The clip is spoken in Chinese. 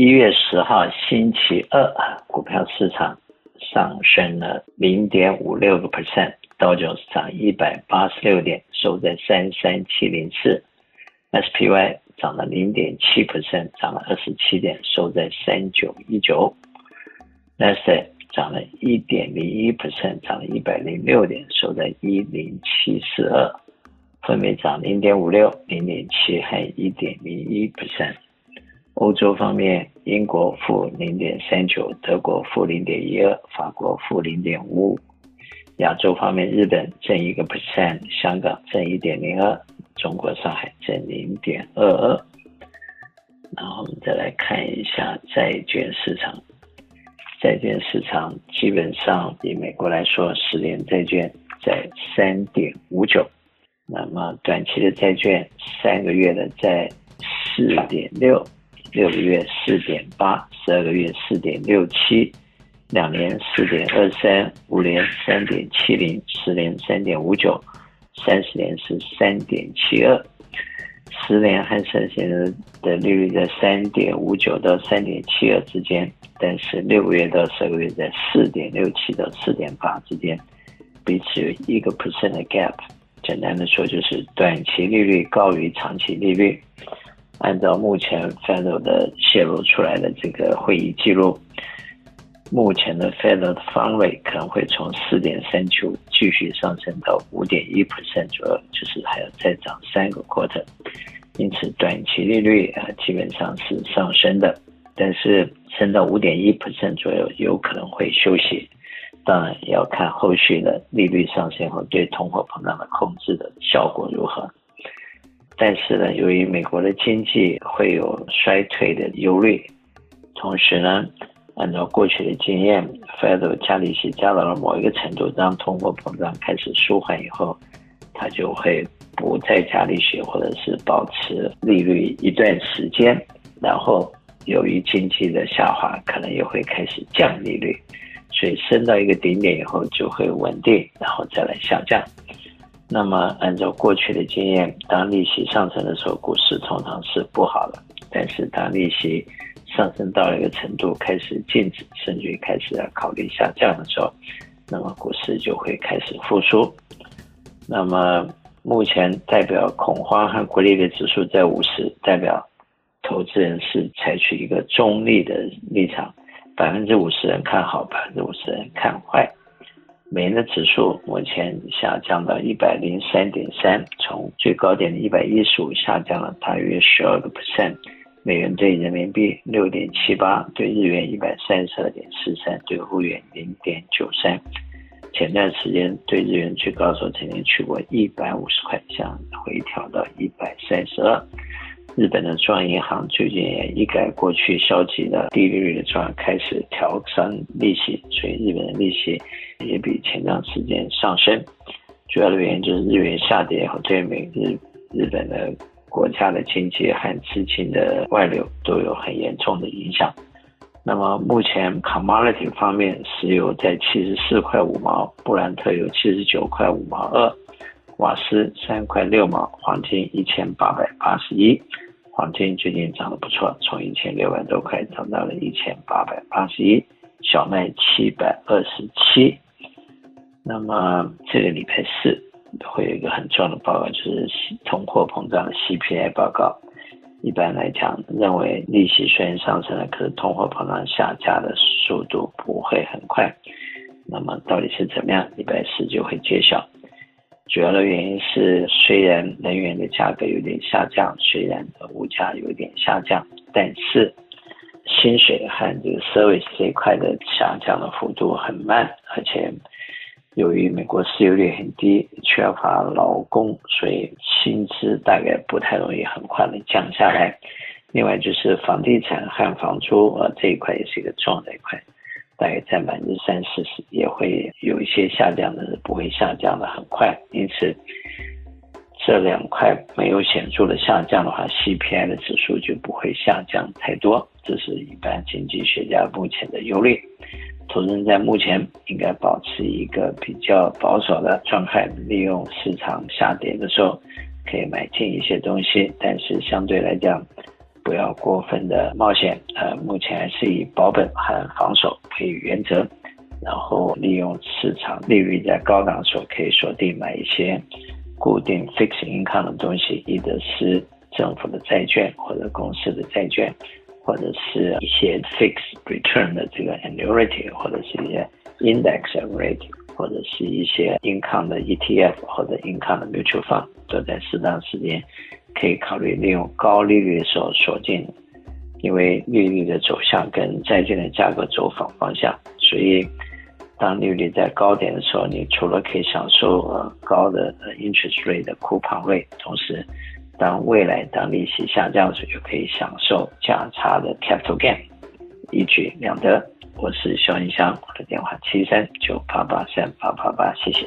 一月十号星期二，股票市场上升了零点五六个 percent，道琼斯涨一百八十六点，收在三三七零四，SPY 涨了零点七 percent，涨了二十七点，收在三九一九。N a s a 涨了一点零一 percent，涨了一百零六点，收在一零七四二，分别涨零点五六、零点七和一点零一 percent。欧洲方面，英国负零点三九，德国负零点一二，法国负零点五五。亚洲方面，日本正一个 percent，香港正一点零二，中国上海正零点二二。然后我们再来看一下债券市场，债券市场基本上以美国来说，十年债券在三点五九，那么短期的债券三个月的在四点六。六个月四点八，十二个月四点六七，两年四点二三，五年三点七零，十年三点五九，三十年是三点七二，十年和三十年的利率在三点五九到三点七二之间，但是六个月到十二个月在四点六七到四点八之间，彼此有一个 percent 的 gap。简单的说，就是短期利率高于长期利率。按照目前 Fed 的泄露出来的这个会议记录，目前的 Fed 的 Fund Rate 可能会从四点三九继续上升到五点一 percent 左右，就是还要再涨三个 quarter。因此，短期利率啊基本上是上升的，但是升到五点一 percent 左右有可能会休息。当然也要看后续的利率上升后对通货膨胀的控制的效果如何。但是呢，由于美国的经济会有衰退的忧虑，同时呢，按照过去的经验，Fed 加利息加到了某一个程度，当通货膨胀开始舒缓以后，它就会不再加利息，或者是保持利率一段时间，然后由于经济的下滑，可能也会开始降利率，所以升到一个顶点以后就会稳定，然后再来下降。那么，按照过去的经验，当利息上升的时候，股市通常是不好的。但是，当利息上升到了一个程度，开始静止，甚至于开始要考虑下降的时候，那么股市就会开始复苏。那么，目前代表恐慌和孤立的指数在五十，代表投资人是采取一个中立的立场，百分之五十人看好，百分之五十人看坏。美元的指数目前下降到一百零三点三，从最高点的一百一十五下降了大约十二个 percent。美元兑人民币六点七八，兑日元一百三十二点四三，兑欧元零点九三。前段时间对日元最高时候曾经去过一百五十块，想回调到一百三十二。日本的中央银行最近也一改过去消极的低利率的状态，开始调升利息，所以日本的利息也比前段时间上升。主要的原因就是日元下跌后，对美日日本的国家的经济和资金的外流都有很严重的影响。那么目前 commodity 方面，石油在七十四块五毛，布兰特油七十九块五毛二。瓦斯三块六毛，黄金一千八百八十一，黄金最近涨得不错，从一千六百多块涨到了一千八百八十一，小麦七百二十七。那么这个礼拜四会有一个很重要的报告，就是通货膨胀的 CPI 报告。一般来讲，认为利息虽然上升了，可是通货膨胀下降的速度不会很快。那么到底是怎么样？礼拜四就会揭晓。主要的原因是，虽然能源的价格有点下降，虽然物价有点下降，但是薪水和这个 service 这一块的下降的幅度很慢，而且由于美国失业率很低，缺乏劳工，所以薪资大概不太容易很快的降下来。另外就是房地产和房租啊这一块也是一个重要的一块。大概在百分之三四十，也会些下降的，不会下降的很快。因此，这两块没有显著的下降的话，CPI 的指数就不会下降太多。这是一般经济学家目前的忧虑。投资人在目前应该保持一个比较保守的状态，利用市场下跌的时候可以买进一些东西，但是相对来讲。不要过分的冒险。呃，目前还是以保本和防守为原则，然后利用市场利率在高档时候可以锁定买一些固定 fixed income 的东西，一个是政府的债券或者公司的债券，或者是一些 fixed return 的这个 annuity，或者是一些 index rate，或者是一些 income 的 ETF 或者 income 的 mutual fund，都在适当时间可以考虑利用高利率的时候锁定，因为利率的走向跟债券的价格走反方向，所以。当利率在高点的时候，你除了可以享受呃高的 interest rate 的 coupon rate，同时，当未来当利息下降的时候，就可以享受价差的 capital gain，一举两得。我是肖英祥，我的电话七三九八八三八八八，谢谢。